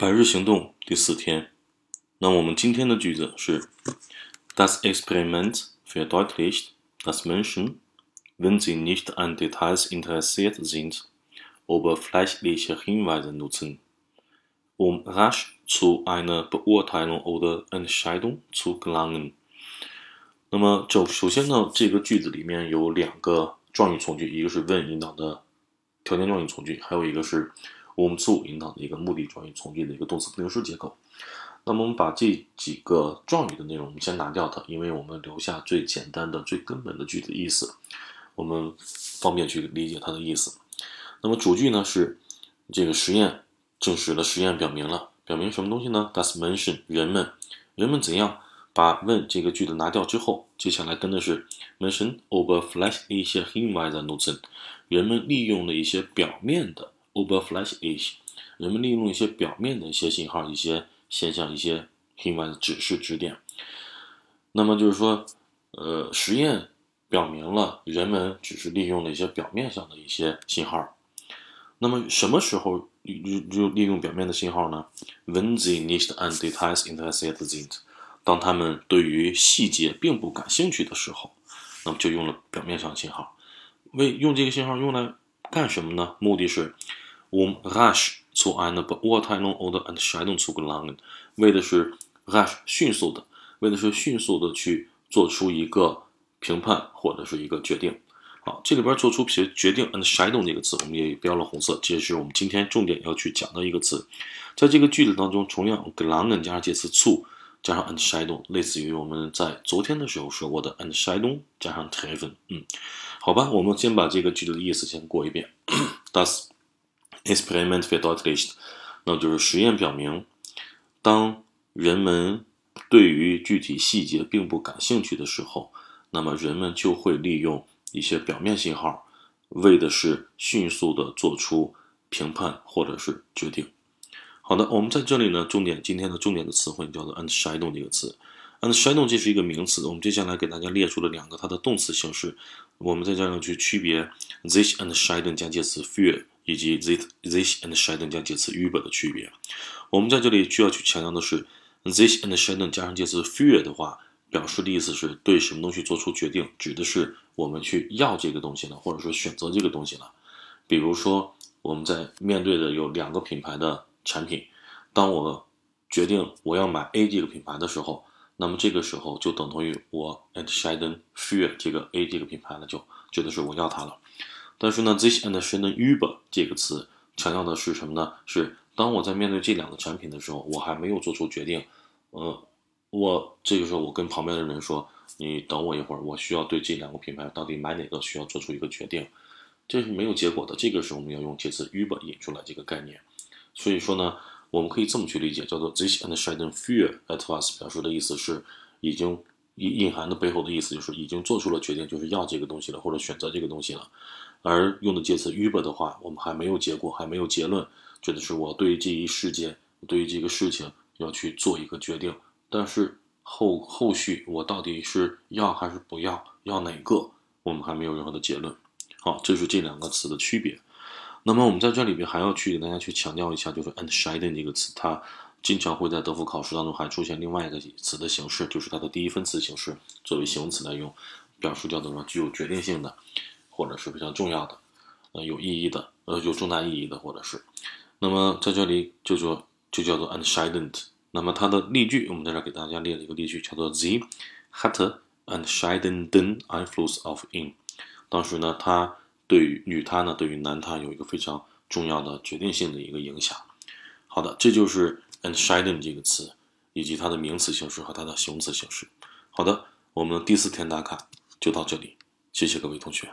百日行动第四天，那我们今天的句子是：Das Experiment verdeutlicht, dass Menschen, wenn sie nicht an Details interessiert sind, oberflächliche Hinweise nutzen, um rasch zu einer Beurteilung oder Entscheidung zu gelangen。那么，就首先呢，这个句子里面有两个状语从句，一个是 when 引导的条件状语从句，还有一个是。我们做引导的一个目的状语从句的一个动词不定式结构。那么我们把这几个状语的内容，先拿掉它，因为我们留下最简单的、最根本的句子意思，我们方便去理解它的意思。那么主句呢是这个实验证实了，实验表明了，表明什么东西呢？Das mention 人们，人们怎样把问这个句子拿掉之后，接下来跟的是 mention overflash 一些 Hinweise nutzen，人们利用了一些表面的。Ober Flash Ish 人们利用一些表面的一些信号、一些现象、一些 Hinweis 指示指点。那么就是说，呃，实验表明了人们只是利用了一些表面上的一些信号。那么什么时候就利用表面的信号呢？When they nicht an Details interessiert sind，当他们对于细节并不感兴趣的时候，那么就用了表面上信号。为用这个信号用来干什么呢？目的是。Um rasch zu einer Beurteilung oder Entscheidung zu gelangen，为的是 rasch 迅速的，为的是迅速的去做出一个评判或者是一个决定。好，这里边做出决决定 Entscheidung 这个词，我们也标了红色，这也是我们今天重点要去讲的一个词。在这个句子当中，同样 gelangen 加上介词 zu 加上 Entscheidung，类似于我们在昨天的时候说过的 Entscheidung 加上 treffen。嗯，好吧，我们先把这个句子的意思先过一遍。Das Experiment verdeutlicht，那就是实验表明，当人们对于具体细节并不感兴趣的时候，那么人们就会利用一些表面信号，为的是迅速的做出评判或者是决定。好的，我们在这里呢，重点今天的重点的词汇叫做 “entscheidung” 这个词，“entscheidung” 这是一个名词，我们接下来给大家列出了两个它的动词形式，我们在这样去区别 “this entscheidung” 加介词 “für”。以及 this this and shading 加介词 über 的区别，我们在这里需要去强调的是，this and shading 加上介词 für 的话，表示的意思是对什么东西做出决定，指的是我们去要这个东西了，或者说选择这个东西了。比如说，我们在面对的有两个品牌的产品，当我决定我要买 A 这个品牌的时候，那么这个时候就等同于我 and shading für 这个 A 这个品牌了，就指的是我要它了。但是呢，this and s h e n über 这个词强调的是什么呢？是当我在面对这两个产品的时候，我还没有做出决定，呃，我这个时候我跟旁边的人说：“你等我一会儿，我需要对这两个品牌到底买哪个需要做出一个决定。”这是没有结果的。这个时候我们要用介词 uber 引出来这个概念。所以说呢，我们可以这么去理解，叫做 this and s h e n für etwas 表示的意思是已经隐隐含的背后的意思就是已经做出了决定，就是要这个东西了，或者选择这个东西了。而用的介词 über 的话，我们还没有结果，还没有结论，指的是我对于这一事件，对于这个事情要去做一个决定，但是后后续我到底是要还是不要，要哪个，我们还没有任何的结论。好，这是这两个词的区别。那么我们在这里边还要去给大家去强调一下，就是 entscheiden 这个词，它经常会在德福考试当中还出现另外一个词的形式，就是它的第一分词形式作为形容词来用，表述叫做什么具有决定性的。或者是非常重要的，呃，有意义的，呃，有重大意义的，或者是，那么在这里就说就叫做 entscheidend。那么它的例句，我们在这给大家列了一个例句，叫做 The hatte entscheidenden Einfluss auf in。当时呢，他对于女他呢，对于男他有一个非常重要的决定性的一个影响。好的，这就是 and shiden 这个词以及它的名词形式和它的形容词形式。好的，我们第四天打卡就到这里，谢谢各位同学。